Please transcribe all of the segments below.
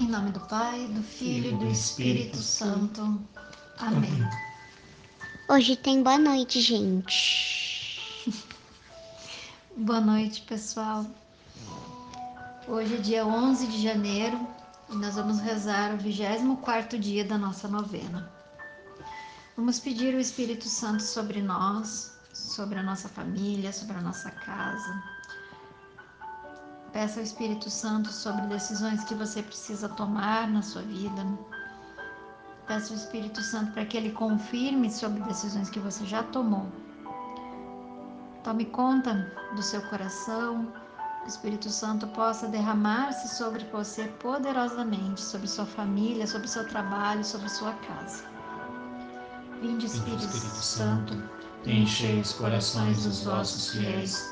Em nome do Pai, do Filho e do Espírito Santo. Amém. Hoje tem boa noite, gente. Boa noite, pessoal. Hoje é dia 11 de janeiro e nós vamos rezar o 24 dia da nossa novena. Vamos pedir o Espírito Santo sobre nós, sobre a nossa família, sobre a nossa casa. Peça ao Espírito Santo sobre decisões que você precisa tomar na sua vida. Peça ao Espírito Santo para que ele confirme sobre decisões que você já tomou. Tome conta do seu coração, que o Espírito Santo possa derramar-se sobre você poderosamente, sobre sua família, sobre seu trabalho, sobre sua casa. Vinde, Espírito, Espírito Santo, enchei os corações dos vossos fiéis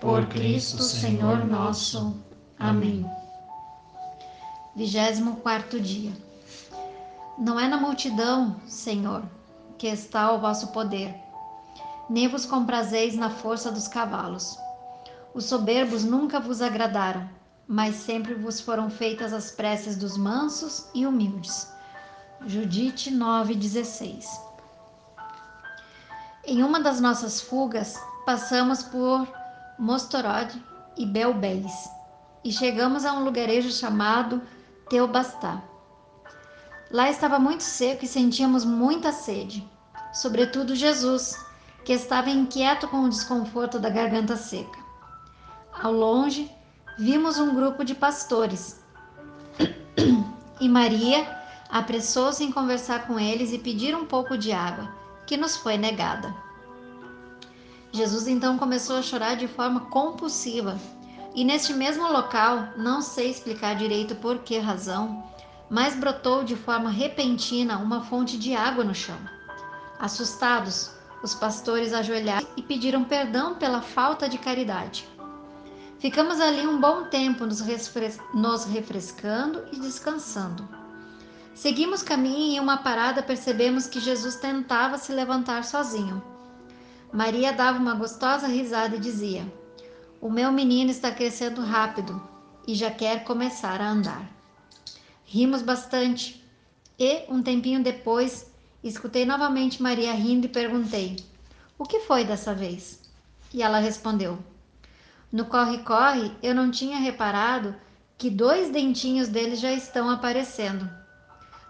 por Cristo Senhor nosso. Amém. 24 dia. Não é na multidão, Senhor, que está o vosso poder, nem vos comprazeis na força dos cavalos. Os soberbos nunca vos agradaram, mas sempre vos foram feitas as preces dos mansos e humildes. Judite 9,16 Em uma das nossas fugas, passamos por Mostorod e Belbéis, e chegamos a um lugarejo chamado Teobastá. Lá estava muito seco e sentíamos muita sede, sobretudo Jesus, que estava inquieto com o desconforto da garganta seca. Ao longe, vimos um grupo de pastores. e Maria apressou-se em conversar com eles e pedir um pouco de água, que nos foi negada. Jesus então começou a chorar de forma compulsiva. E neste mesmo local, não sei explicar direito por que razão, mas brotou de forma repentina uma fonte de água no chão. Assustados, os pastores ajoelharam e pediram perdão pela falta de caridade. Ficamos ali um bom tempo nos, refres nos refrescando e descansando. Seguimos caminho e em uma parada percebemos que Jesus tentava se levantar sozinho. Maria dava uma gostosa risada e dizia: O meu menino está crescendo rápido e já quer começar a andar. Rimos bastante e, um tempinho depois, escutei novamente Maria rindo e perguntei: O que foi dessa vez? E ela respondeu: No corre-corre eu não tinha reparado que dois dentinhos dele já estão aparecendo.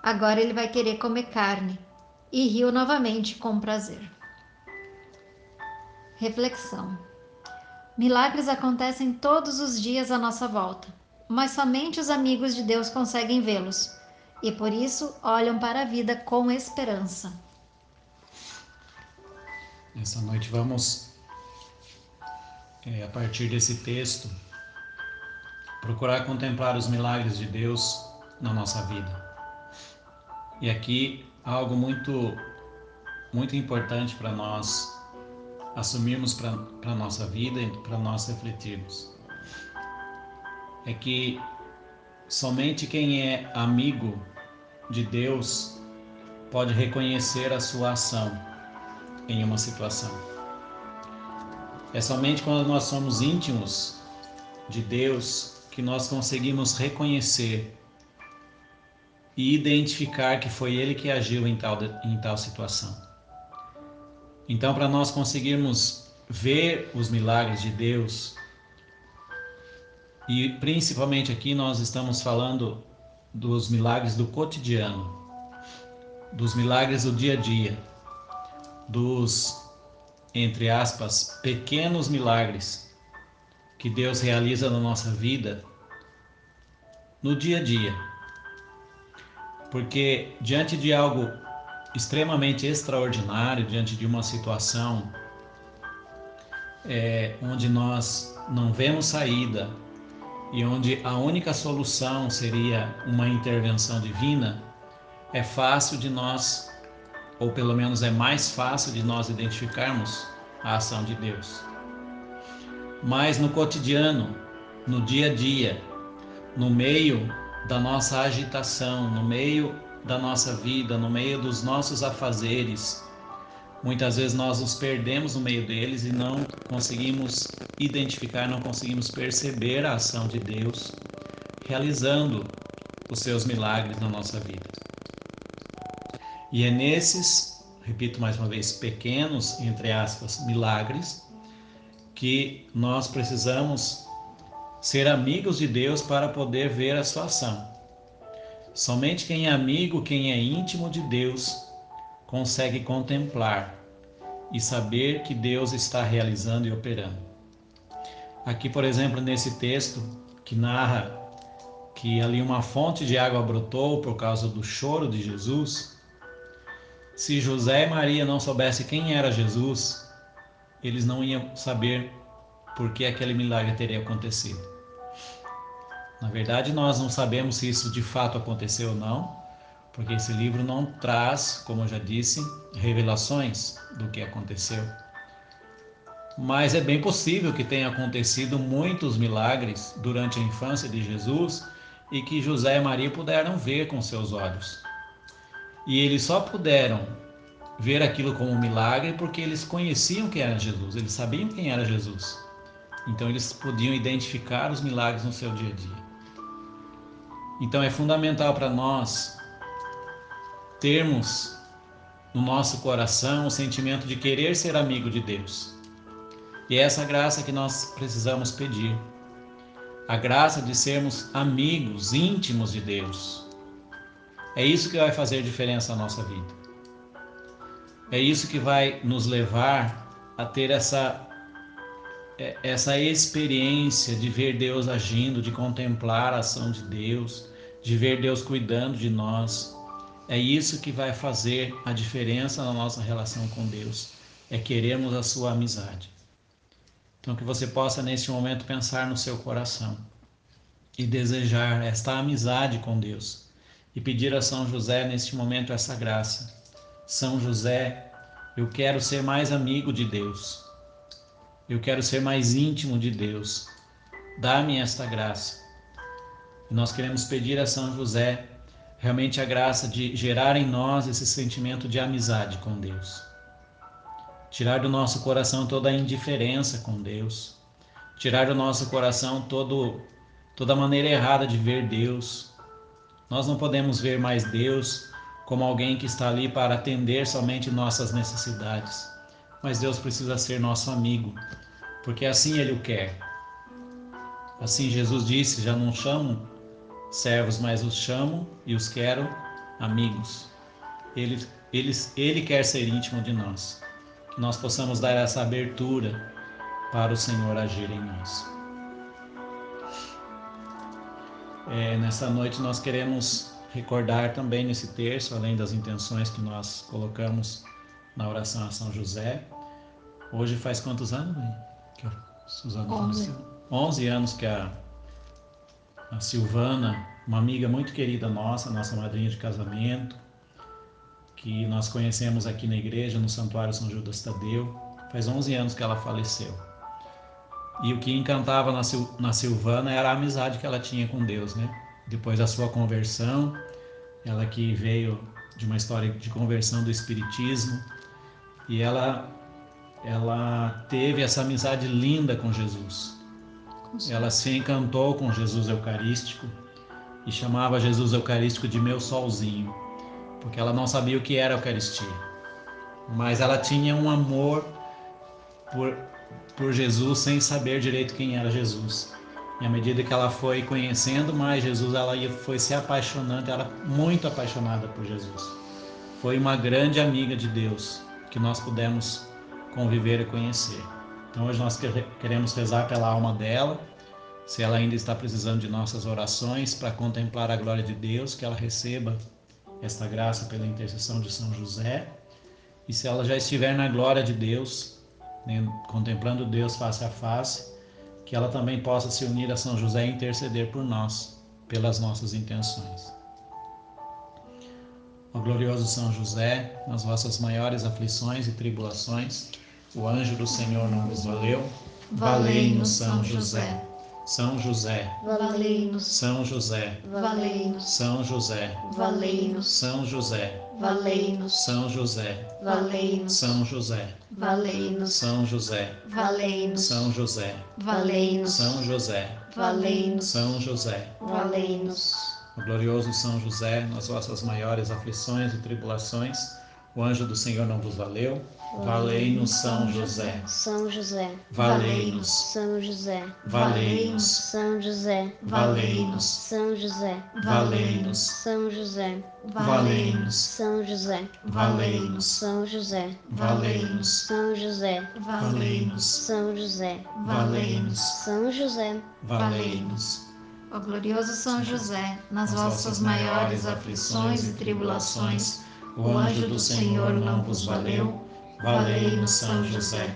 Agora ele vai querer comer carne. E riu novamente com prazer. Reflexão: Milagres acontecem todos os dias à nossa volta, mas somente os amigos de Deus conseguem vê-los e por isso olham para a vida com esperança. Nessa noite vamos, é, a partir desse texto, procurar contemplar os milagres de Deus na nossa vida. E aqui algo muito, muito importante para nós assumirmos para a nossa vida e para nós refletirmos. É que somente quem é amigo de Deus pode reconhecer a sua ação em uma situação. É somente quando nós somos íntimos de Deus que nós conseguimos reconhecer e identificar que foi Ele que agiu em tal, em tal situação. Então, para nós conseguirmos ver os milagres de Deus, e principalmente aqui nós estamos falando dos milagres do cotidiano, dos milagres do dia a dia, dos, entre aspas, pequenos milagres que Deus realiza na nossa vida no dia a dia. Porque diante de algo extremamente extraordinário diante de uma situação é, onde nós não vemos saída e onde a única solução seria uma intervenção divina, é fácil de nós, ou pelo menos é mais fácil de nós identificarmos a ação de Deus. Mas no cotidiano, no dia a dia, no meio da nossa agitação, no meio da nossa vida, no meio dos nossos afazeres, muitas vezes nós nos perdemos no meio deles e não conseguimos identificar, não conseguimos perceber a ação de Deus realizando os seus milagres na nossa vida. E é nesses, repito mais uma vez, pequenos, entre aspas, milagres, que nós precisamos ser amigos de Deus para poder ver a sua ação. Somente quem é amigo, quem é íntimo de Deus, consegue contemplar e saber que Deus está realizando e operando. Aqui, por exemplo, nesse texto que narra que ali uma fonte de água brotou por causa do choro de Jesus, se José e Maria não soubessem quem era Jesus, eles não iam saber por que aquele milagre teria acontecido. Na verdade, nós não sabemos se isso de fato aconteceu ou não, porque esse livro não traz, como eu já disse, revelações do que aconteceu. Mas é bem possível que tenha acontecido muitos milagres durante a infância de Jesus e que José e Maria puderam ver com seus olhos. E eles só puderam ver aquilo como um milagre porque eles conheciam quem era Jesus, eles sabiam quem era Jesus. Então eles podiam identificar os milagres no seu dia a dia. Então é fundamental para nós termos no nosso coração o sentimento de querer ser amigo de Deus. E é essa graça que nós precisamos pedir. A graça de sermos amigos íntimos de Deus. É isso que vai fazer diferença na nossa vida. É isso que vai nos levar a ter essa essa experiência de ver Deus agindo, de contemplar a ação de Deus, de ver Deus cuidando de nós. É isso que vai fazer a diferença na nossa relação com Deus. É queremos a sua amizade. Então que você possa neste momento pensar no seu coração e desejar esta amizade com Deus e pedir a São José neste momento essa graça. São José, eu quero ser mais amigo de Deus. Eu quero ser mais íntimo de Deus. Dá-me esta graça. Nós queremos pedir a São José realmente a graça de gerar em nós esse sentimento de amizade com Deus. Tirar do nosso coração toda a indiferença com Deus. Tirar do nosso coração todo, toda a maneira errada de ver Deus, nós não podemos ver mais Deus como alguém que está ali para atender somente nossas necessidades, mas Deus precisa ser nosso amigo, porque assim Ele o quer. Assim Jesus disse: Já não chamo servos, mas os chamo e os quero amigos. Ele, ele, ele quer ser íntimo de nós. Que nós possamos dar essa abertura para o Senhor agir em nós. É, nessa noite nós queremos recordar também nesse terço, além das intenções que nós colocamos na oração a São José. Hoje faz quantos anos, mãe? Que a Suzana 11. 11 anos que a, a Silvana, uma amiga muito querida nossa, nossa madrinha de casamento, que nós conhecemos aqui na igreja, no Santuário São Judas Tadeu, faz 11 anos que ela faleceu. E o que encantava na, Sil na Silvana era a amizade que ela tinha com Deus, né? Depois da sua conversão, ela que veio de uma história de conversão do espiritismo, e ela ela teve essa amizade linda com Jesus. Ela se encantou com Jesus Eucarístico e chamava Jesus Eucarístico de meu solzinho, porque ela não sabia o que era a Eucaristia. Mas ela tinha um amor por por Jesus sem saber direito quem era Jesus. E à medida que ela foi conhecendo mais Jesus, ela foi se apaixonando, ela muito apaixonada por Jesus. Foi uma grande amiga de Deus que nós pudemos conviver e conhecer. Então hoje nós queremos rezar pela alma dela, se ela ainda está precisando de nossas orações para contemplar a glória de Deus, que ela receba esta graça pela intercessão de São José. E se ela já estiver na glória de Deus, né, contemplando Deus face a face, que ela também possa se unir a São José e interceder por nós, pelas nossas intenções. Ó glorioso São José, nas vossas maiores aflições e tribulações, o anjo do Senhor não vos valeu. Valei-nos, São José. São José, valei-nos, São José, valei-nos, São José, valei-nos, São José, valei-nos, São José, valei-nos, São José, valei-nos, São José, valei-nos, São José, valei-nos, São José, valei-nos, São José. valei-nos. O glorioso São José, nas vossas maiores aflições e tribulações, o anjo do Senhor não vos valeu. Valei-nos, São José. São José, Valei-nos, São José, valei-nos, São José, valei-nos, São José, valei-nos, São José, valei-nos, São José, valei-nos, São José, valei-nos, São José, valei-nos, São José, valei-nos, São José, valei-nos. Ó glorioso São José, nas vossas maiores aflições e tribulações, o anjo do Senhor não vos valeu. Valei-nos, São José.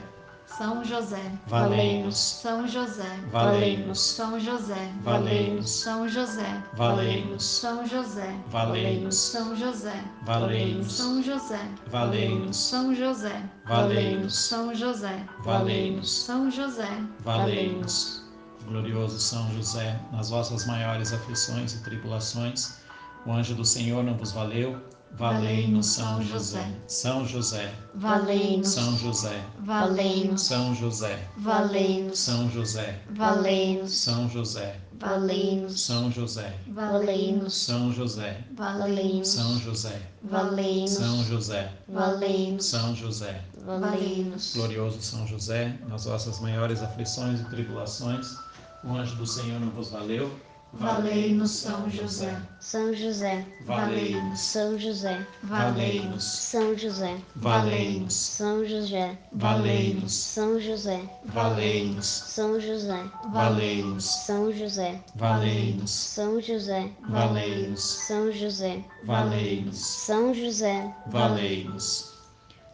São José, Valei-nos, São José, valei-nos, São José, valei-nos, São José, valei-nos, São José, valei-nos, São José, valei-nos, São José, valei-nos, São José, valei-nos, São José, valei-nos, São José, valei-nos. Glorioso São José, nas vossas maiores aflições e tribulações, o anjo do Senhor não vos valeu. Valei-nos, São José. São José, valei-nos, São José, valei-nos, São José, valei-nos, São José, valei-nos, São José, valei-nos, São José, valei-nos, São José, valei-nos, São José, valei-nos, São José, valei-nos, São José. valei-nos. Glorioso São José, nas vossas maiores aflições e tribulações, o anjo do Senhor não vos valeu. Valei-nos, São José, São José, Valei-nos, São José, valei-nos, São José, valei-nos, São José, valei-nos, São José, valei-nos, São José, valei-nos, São José, valei-nos, São José, valei-nos, São José, valei-nos, São José, valei-nos.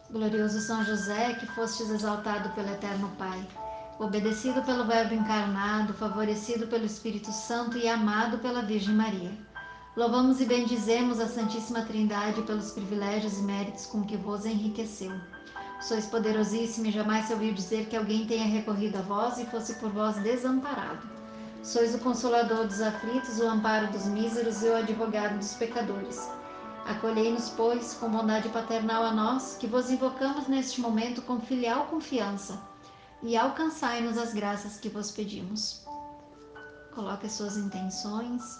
Glorioso São José, que fostes exaltado pelo Eterno Pai, obedecido pelo Verbo encarnado, favorecido pelo Espírito Santo e amado pela Virgem Maria. Louvamos e bendizemos a Santíssima Trindade pelos privilégios e méritos com que vos enriqueceu. Sois poderosíssimo e jamais se ouviu dizer que alguém tenha recorrido a vós e fosse por vós desamparado. Sois o consolador dos aflitos, o amparo dos míseros e o advogado dos pecadores. Acolhei-nos, pois, com bondade paternal a nós, que vos invocamos neste momento com filial confiança, e alcançai-nos as graças que vos pedimos. Coloque as suas intenções,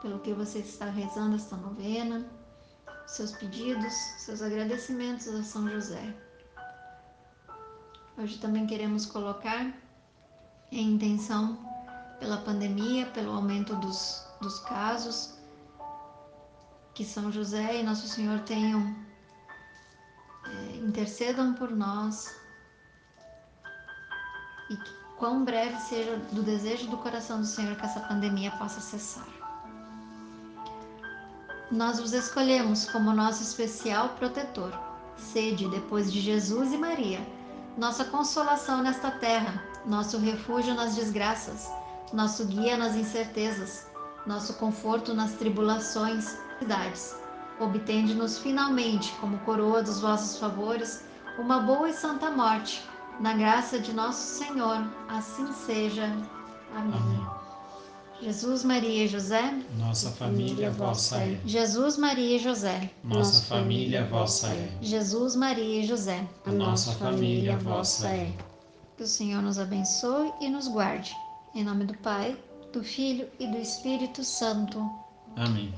pelo que você está rezando esta novena, seus pedidos, seus agradecimentos a São José. Hoje também queremos colocar em intenção pela pandemia, pelo aumento dos, dos casos, que São José e Nosso Senhor tenham, é, intercedam por nós e que quão breve seja do desejo do coração do Senhor que essa pandemia possa cessar. Nós vos escolhemos como nosso especial protetor. Sede, depois de Jesus e Maria, nossa consolação nesta terra, nosso refúgio nas desgraças, nosso guia nas incertezas, nosso conforto nas tribulações e cidades. Obtende-nos finalmente, como coroa dos vossos favores, uma boa e santa morte. Na graça de nosso Senhor, assim seja. Amém. Amém. Jesus, Maria e José. Nossa família vossa é. Jesus, Maria e José. Nossa família vossa é. Jesus, Maria e José. A nossa família vossa é. Que o Senhor nos abençoe e nos guarde. Em nome do Pai, do Filho e do Espírito Santo. Amém.